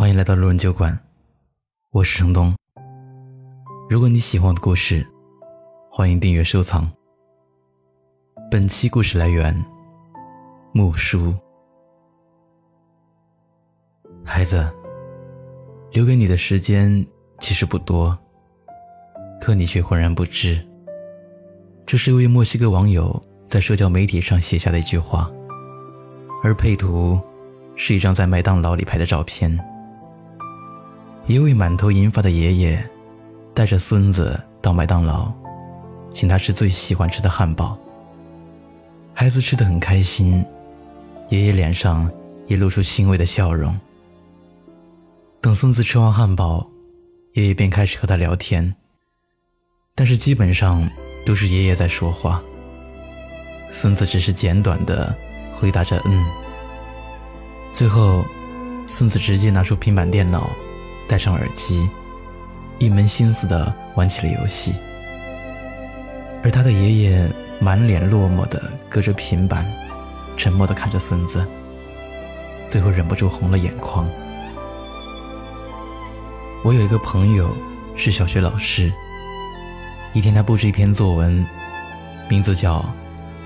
欢迎来到路人酒馆，我是程东。如果你喜欢我的故事，欢迎订阅收藏。本期故事来源：木叔。孩子，留给你的时间其实不多，可你却浑然不知。这是一位墨西哥网友在社交媒体上写下的一句话，而配图是一张在麦当劳里拍的照片。一位满头银发的爷爷，带着孙子到麦当劳，请他吃最喜欢吃的汉堡。孩子吃的很开心，爷爷脸上也露出欣慰的笑容。等孙子吃完汉堡，爷爷便开始和他聊天，但是基本上都是爷爷在说话，孙子只是简短的回答着“嗯”。最后，孙子直接拿出平板电脑。戴上耳机，一门心思的玩起了游戏，而他的爷爷满脸落寞的隔着平板，沉默的看着孙子，最后忍不住红了眼眶。我有一个朋友是小学老师，一天他布置一篇作文，名字叫《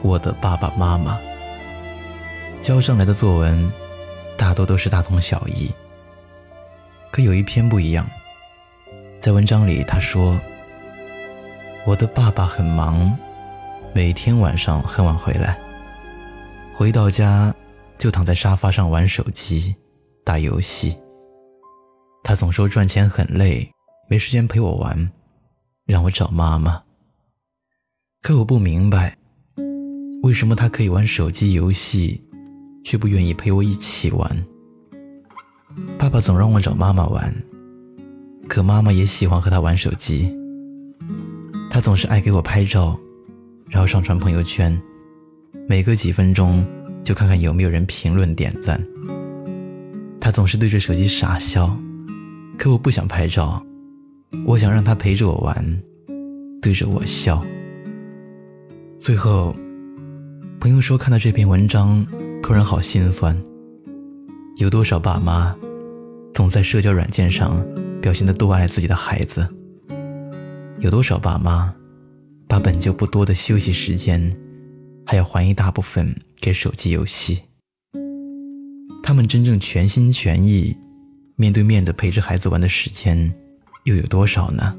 我的爸爸妈妈》，交上来的作文大多都是大同小异。可有一篇不一样，在文章里他说：“我的爸爸很忙，每天晚上很晚回来，回到家就躺在沙发上玩手机、打游戏。他总说赚钱很累，没时间陪我玩，让我找妈妈。可我不明白，为什么他可以玩手机游戏，却不愿意陪我一起玩。”爸爸总让我找妈妈玩，可妈妈也喜欢和他玩手机。他总是爱给我拍照，然后上传朋友圈，每隔几分钟就看看有没有人评论点赞。他总是对着手机傻笑，可我不想拍照，我想让他陪着我玩，对着我笑。最后，朋友说看到这篇文章，突然好心酸。有多少爸妈？总在社交软件上表现的多爱自己的孩子，有多少爸妈把本就不多的休息时间，还要还一大部分给手机游戏？他们真正全心全意、面对面的陪着孩子玩的时间又有多少呢？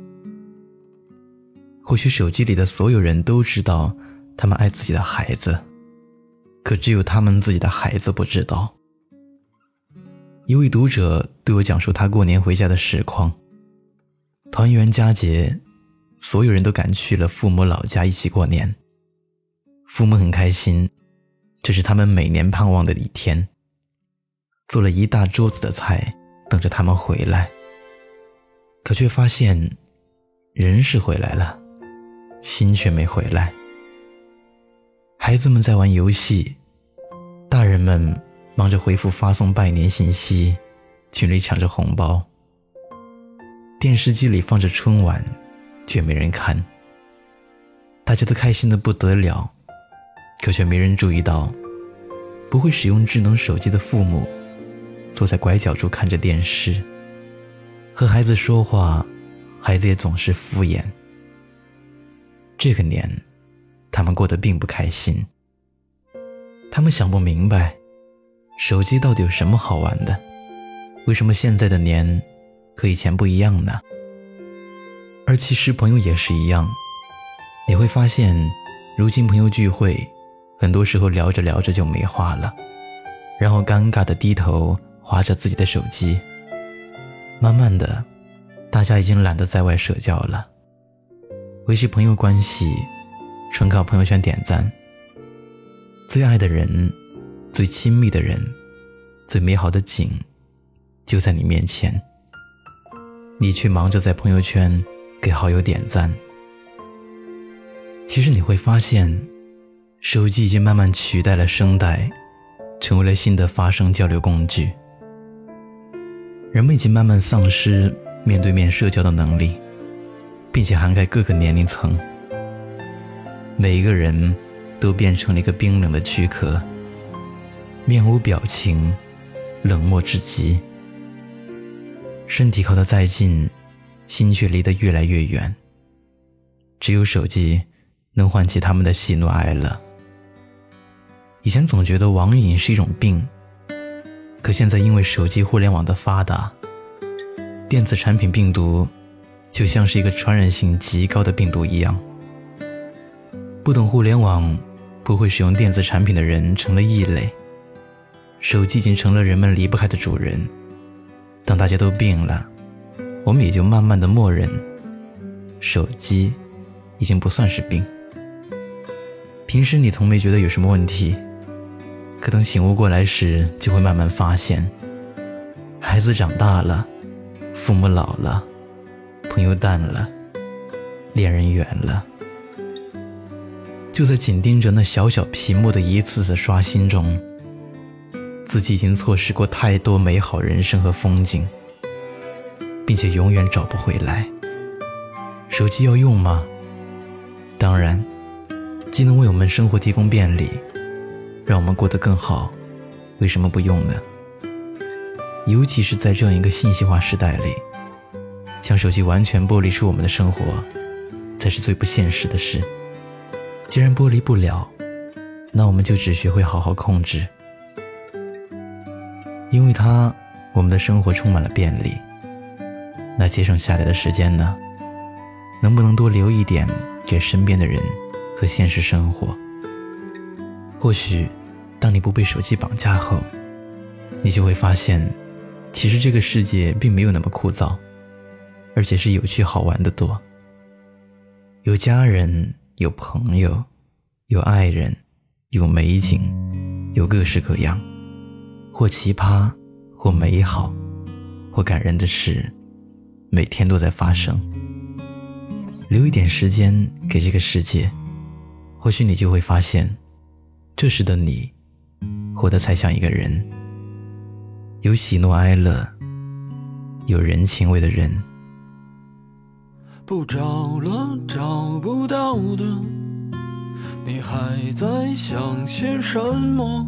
或许手机里的所有人都知道他们爱自己的孩子，可只有他们自己的孩子不知道。一位读者对我讲述他过年回家的实况。团圆佳节，所有人都赶去了父母老家一起过年。父母很开心，这是他们每年盼望的一天。做了一大桌子的菜，等着他们回来。可却发现，人是回来了，心却没回来。孩子们在玩游戏，大人们。忙着回复发送拜年信息，群里抢着红包。电视机里放着春晚，却没人看。大家都开心的不得了，可却没人注意到，不会使用智能手机的父母，坐在拐角处看着电视，和孩子说话，孩子也总是敷衍。这个年，他们过得并不开心。他们想不明白。手机到底有什么好玩的？为什么现在的年和以前不一样呢？而其实朋友也是一样，你会发现，如今朋友聚会，很多时候聊着聊着就没话了，然后尴尬的低头划着自己的手机。慢慢的，大家已经懒得在外社交了，维系朋友关系，纯靠朋友圈点赞。最爱的人。最亲密的人，最美好的景，就在你面前，你却忙着在朋友圈给好友点赞。其实你会发现，手机已经慢慢取代了声带，成为了新的发声交流工具。人们已经慢慢丧失面对面社交的能力，并且涵盖各个年龄层。每一个人都变成了一个冰冷的躯壳。面无表情，冷漠至极。身体靠得再近，心却离得越来越远。只有手机能唤起他们的喜怒哀乐。以前总觉得网瘾是一种病，可现在因为手机互联网的发达，电子产品病毒就像是一个传染性极高的病毒一样。不懂互联网、不会使用电子产品的人成了异类，手机已经成了人们离不开的主人。当大家都病了，我们也就慢慢的默认，手机已经不算是病。平时你从没觉得有什么问题，可等醒悟过来时，就会慢慢发现，孩子长大了，父母老了，朋友淡了，恋人远了。就在紧盯着那小小屏幕的一次次刷新中，自己已经错失过太多美好人生和风景，并且永远找不回来。手机要用吗？当然，既能为我们生活提供便利，让我们过得更好，为什么不用呢？尤其是在这样一个信息化时代里，将手机完全剥离出我们的生活，才是最不现实的事。既然剥离不了，那我们就只学会好好控制。因为它，我们的生活充满了便利。那节省下来的时间呢？能不能多留一点给身边的人和现实生活？或许，当你不被手机绑架后，你就会发现，其实这个世界并没有那么枯燥，而且是有趣好玩的多。有家人。有朋友，有爱人，有美景，有各式各样，或奇葩，或美好，或感人的事，每天都在发生。留一点时间给这个世界，或许你就会发现，这时的你，活得才像一个人，有喜怒哀乐，有人情味的人。不找了，找不到的，你还在想些什么？